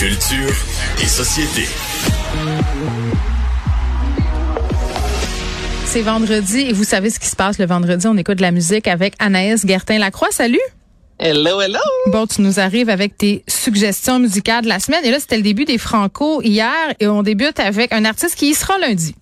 Culture et société. C'est vendredi et vous savez ce qui se passe le vendredi. On écoute de la musique avec Anaïs Gertin-Lacroix. Salut! Hello, hello! Bon, tu nous arrives avec tes suggestions musicales de la semaine. Et là, c'était le début des Franco hier et on débute avec un artiste qui y sera lundi.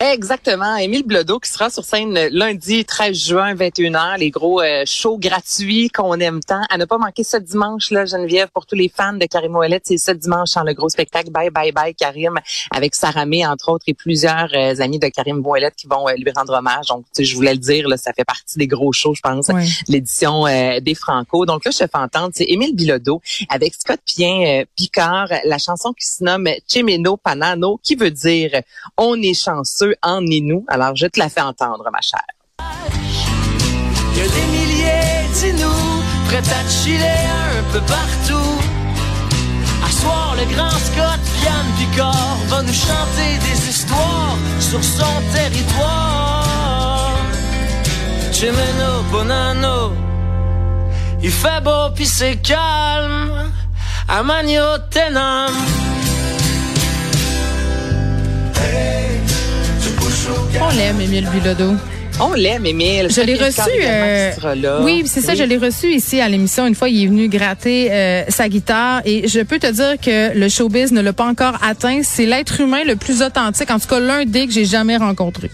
Exactement. Émile Blodeau qui sera sur scène lundi 13 juin 21h, les gros euh, shows gratuits qu'on aime tant. À ne pas manquer ce dimanche là, Geneviève, pour tous les fans de Karim Ouellet, c'est ce dimanche dans le gros spectacle Bye Bye Bye Karim avec Sarah May entre autres et plusieurs euh, amis de Karim Ouellet qui vont euh, lui rendre hommage. Donc je voulais le dire là, ça fait partie des gros shows, je pense, l'édition des Franco. Donc là je te fais entendre c'est Émile Bilodeau avec Scott Pien Picard, la chanson qui se nomme Chemeno Panano qui veut dire on est chanceux en nous. Alors, je te la fais entendre, ma chère. Il y a des milliers de nous, prêts à chiller un peu partout. À soir, le grand Scott Yann Picard va nous chanter des histoires sur son territoire. Chimeno Bonano, il fait beau pis c'est calme. À Magno Tenam. On l'aime, Émile Bilodeau. On l'aime, Émile. Je l'ai reçu. Euh, oui, c'est ça. Je l'ai reçu ici à l'émission. Une fois, il est venu gratter euh, sa guitare et je peux te dire que le showbiz ne l'a pas encore atteint. C'est l'être humain le plus authentique, en tout cas l'un des que j'ai jamais rencontré.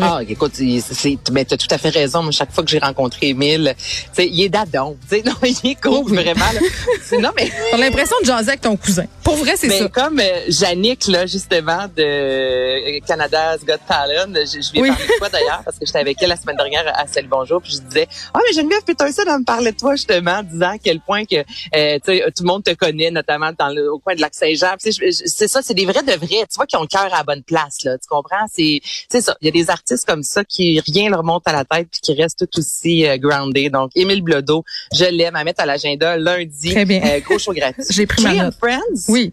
Ah, écoute, c'est, mais t'as tout à fait raison. Moi, chaque fois que j'ai rencontré Émile, tu il est dadon. Non, il est cool, vraiment. non, mais. T'as l'impression de jaser avec ton cousin. Pour vrai, c'est ça. comme euh, Yannick, là, justement, de Canada's Got Talent, je, je lui ai parlé de toi d'ailleurs, parce que j'étais avec elle la semaine dernière à Celle Bonjour, puis je disais, ah, mais Geneviève ça de me parler de toi, justement, en disant à quel point que, euh, tu sais, tout le monde te connaît, notamment dans le, au coin de Lac-Saint-Jean. C'est ça, c'est des vrais de vrais. Tu vois, qui ont le cœur à la bonne place, là. Tu comprends? C'est, c'est ça. Il y a des artistes comme ça qui rien leur monte à la tête puis qui restent tout aussi euh, grounded. Donc, Émile Blodeau, je l'aime à mettre à l'agenda lundi. Très bien. Euh, gros show gratuit. J'ai pris ma note. Friends. Oui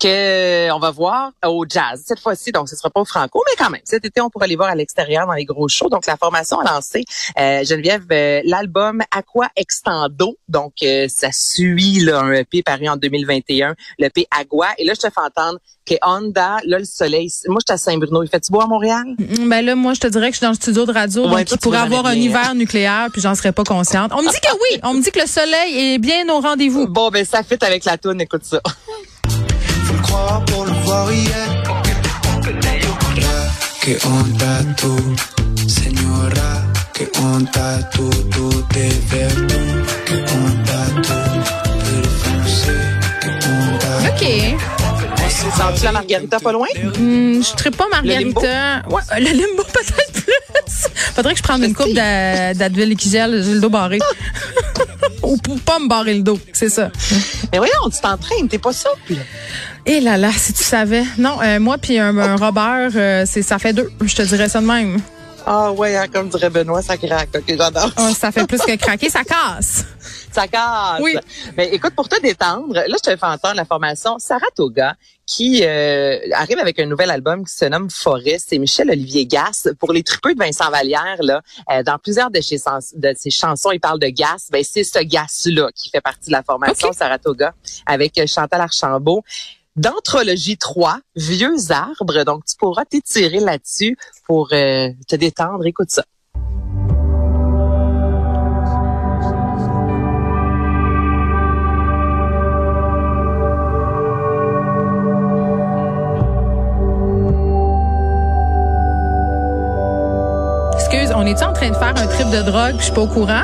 que on va voir au jazz cette fois-ci. Donc, ce sera pas au Franco, mais quand même, cet été, on pourra aller voir à l'extérieur dans les gros shows. Donc, la formation a lancé, euh, Geneviève, euh, l'album Aqua Extendo. Donc, euh, ça suit là, un EP paru en 2021, l'EP Agua. Et là, je te fais entendre que Honda, là, le soleil, moi, je suis à Saint-Bruno. Il fait-tu beau à Montréal? Mm, ben là, moi, je te dirais que je suis dans le studio de radio, donc il pourrait avoir un hiver nucléaire, puis j'en serais pas consciente. On me dit que oui! On me dit que le soleil est bien au rendez-vous. Bon, ben ça fit avec la toune, écoute ça. Pour le voir hier. Que onda tú, señora, que onda tú, tú te ves tú, que onda tú, que onda Ok. Sens-tu la margarita pas loin? Mm, je ne pas margarita. Le ouais, le limbo peut-être plus. Faudrait que je prenne une coupe d'Advil et Kigel, j'ai le dos barré. Ou pour pas me barrer le dos, c'est ça. Mais voyons, tu t'entraînes, t'es pas souple. Eh là là, si tu savais. Non, euh, moi puis un, Robert, euh, c'est ça fait deux. Je te dirais ça de même. Ah ouais, hein, comme dirait Benoît, ça craque. Ok, j'adore. Oh, ça fait plus que craquer, ça casse. Ça casse. Oui. Mais écoute, pour te détendre, là, je te fais entendre la formation Saratoga qui euh, arrive avec un nouvel album qui se nomme Forêt. C'est Michel Olivier Gas. Pour les tripeux de Vincent Vallière, là, dans plusieurs de ses, de ses chansons, il parle de gas. Ben, c'est ce gas-là qui fait partie de la formation Saratoga avec Chantal Archambault d'Anthologie 3, Vieux arbres. Donc, tu pourras t'étirer là-dessus pour euh, te détendre. Écoute ça. Train de faire un trip de drogue? Je suis pas au courant.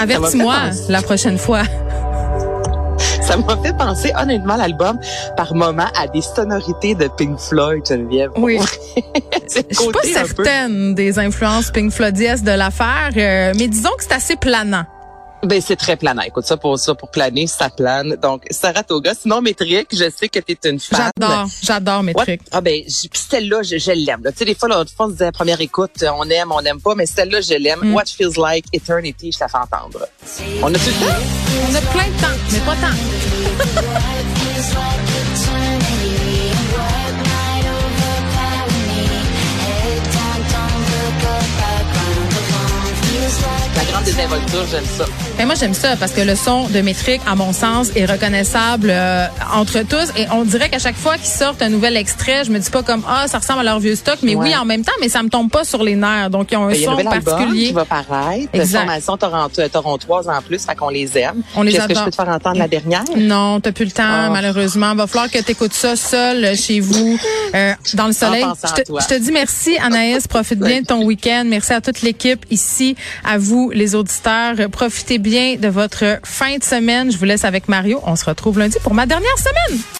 Avertis-moi la prochaine fois ça m'a fait penser honnêtement l'album par moment à des sonorités de Pink Floyd, Geneviève. Oui. Je suis pas certaine des influences Pink Floydiennes de l'affaire, euh, mais disons que c'est assez planant. Ben c'est très planant. Écoute ça pour ça pour planer, ça plane. Donc Saratoga, sinon métrique, je sais que tu es une fan. J'adore, j'adore métrique. Ah ben celle-là je, je l'aime. Tu sais des fois l'autre fois on disait première écoute, on aime, on n'aime pas, mais celle-là je l'aime. Mm. What feels like eternity, je la fais entendre. On a tout le temps? On a plein de temps, mais pas tant. désinvolture, j'aime ça. Et moi, j'aime ça parce que le son de Métrique, à mon sens, est reconnaissable euh, entre tous. Et on dirait qu'à chaque fois qu'ils sortent un nouvel extrait, je me dis pas comme ah, ça ressemble à leur vieux stock, mais oui, en même temps, mais ça me tombe pas sur les nerfs. Donc, ils ont un ben, son y a un particulier. qui va paraître. Exact. Formation Toronto, torontoise en plus, fait qu'on les aime. On les Est-ce que je peux te faire entendre la dernière? Non, t'as plus le temps, ah. malheureusement. Va falloir que tu écoutes ça seul chez vous, euh, dans le soleil. Je te, je te, dis merci, Anaïs. Profite bien de ton week-end. Merci à toute l'équipe ici, à vous, les auditeurs. Profitez bien de votre fin de semaine. Je vous laisse avec Mario. On se retrouve lundi pour ma dernière semaine.